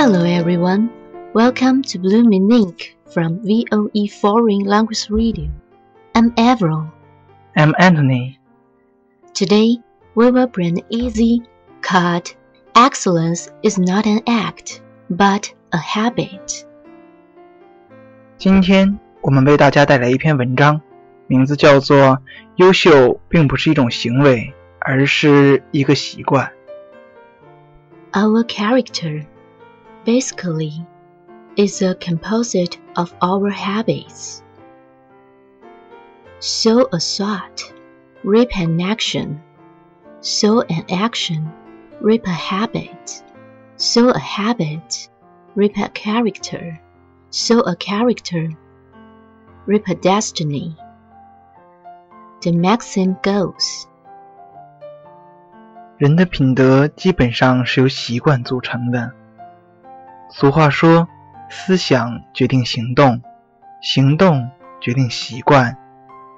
Hello everyone, welcome to Blooming Ink from VOE Foreign Language Radio. I'm Avril. I'm Anthony. Today we will bring easy, cut. Excellence is not an act, but a habit. 今天我们为大家带来一篇文章，名字叫做《优秀并不是一种行为，而是一个习惯》。 Our character, basically, is a composite of our habits. Sow a thought, reap an action. Sow an action, reap a habit. Sow a habit, reap a character. Sow a character, reap a destiny. The maxim goes. 人的品德基本上是由习惯组成的。 俗话说：“思想决定行动，行动决定习惯，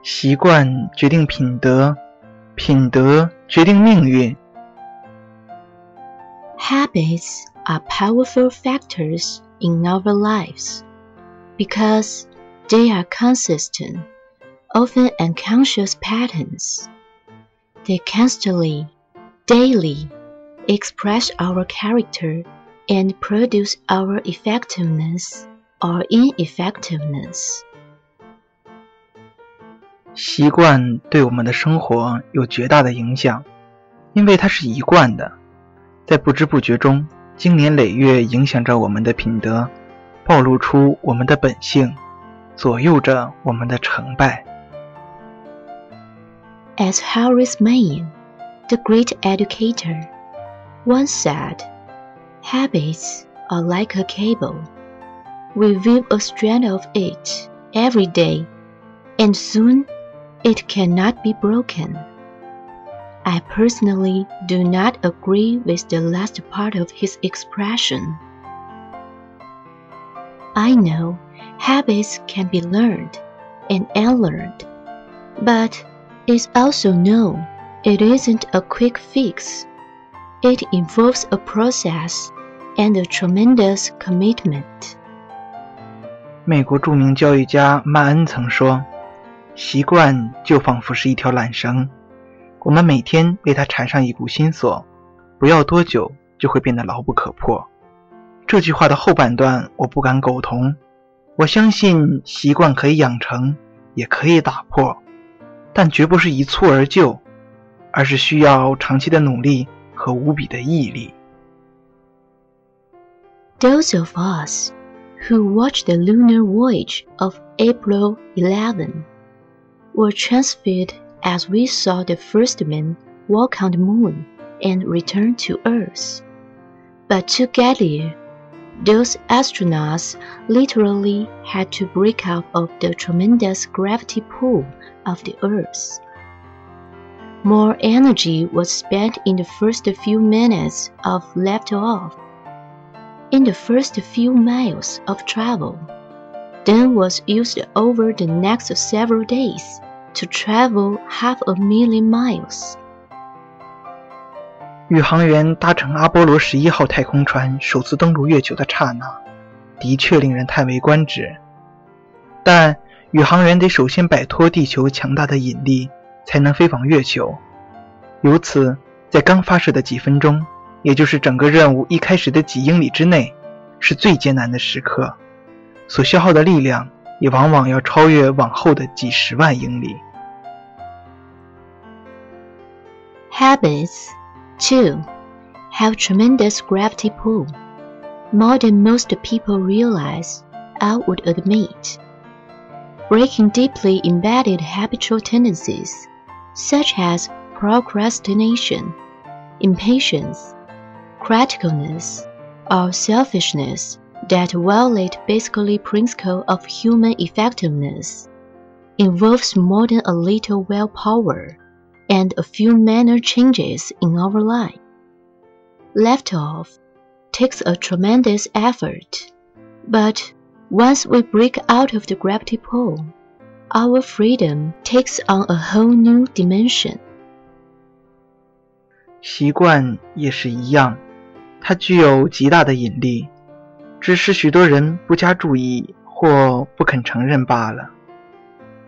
习惯决定品德，品德决定命运。” Habits are powerful factors in our lives because they are consistent, often unconscious patterns. They constantly, daily express our character and produce our effectiveness or ineffectiveness. 习惯对我们的生活有绝大的影响，因为它是一贯的，在不知不觉中，经年累月影响着我们的品德，暴露出我们的本性，左右着我们的成败。 As Horace Mann, the great educator, once said, habits are like a cable. We weave a strand of it every day, and soon it cannot be broken. I personally do not agree with the last part of his expression. I know habits can be learned and unlearned, but it's also known it isn't a quick fix. It involves a process and a tremendous commitment. 美国著名教育家曼恩曾说：“习惯就仿佛是一条缆绳，我们每天为它缠上一股新锁，不要多久就会变得牢不可破。”这句话的后半段我不敢苟同。我相信习惯可以养成，也可以打破，但绝不是一蹴而就，而是需要长期的努力和无比的毅力。Those of us who watched the lunar voyage of Apollo 11 were transfigured as we saw the first man walk on the moon and return to Earth. But to get there, those astronauts literally had to break out of the tremendous gravity pull of the Earth. More energy was spent in the first few minutes of liftoff, in the first few miles of travel, then was used over the next several days to travel half a million miles. 宇航员搭乘阿波罗十一号太空船首次登陆月球的刹那，的确令人叹为观止。但宇航员得首先摆脱地球强大的引力，才能飞往月球。由此，在刚发射的几分钟，也就是整个任务一开始的几英里之内，是最艰难的时刻，所消耗的力量也往往要超越往后的几十万英里。Habits too, have tremendous gravity pull, more than most people realize, I would admit. Breaking deeply embedded habitual tendencies, such as procrastination, impatience, criticalness, or selfishness that violate basically principle of human effectiveness, involves more than a little willpower and a few minor changes in our life. Left off takes a tremendous effort, but once we break out of the gravity pull, our freedom takes on a whole new dimension. 习惯也是一样， 它具有极大的引力，只是许多人不加注意或不肯承认罢了。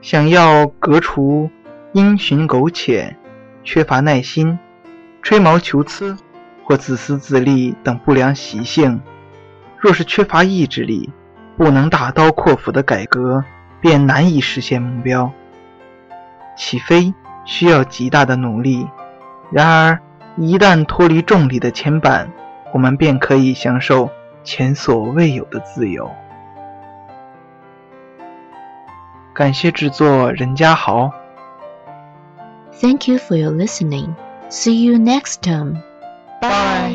想要革除因循苟且、缺乏耐心、吹毛求疵或自私自利等不良习性，若是缺乏意志力，不能大刀阔斧的改革，便难以实现目标。起飞需要极大的努力，然而一旦脱离重力的牵绊，我们便可以享受前所未有的自由。感谢制作任家豪。Thank you for your listening. See you next time. Bye.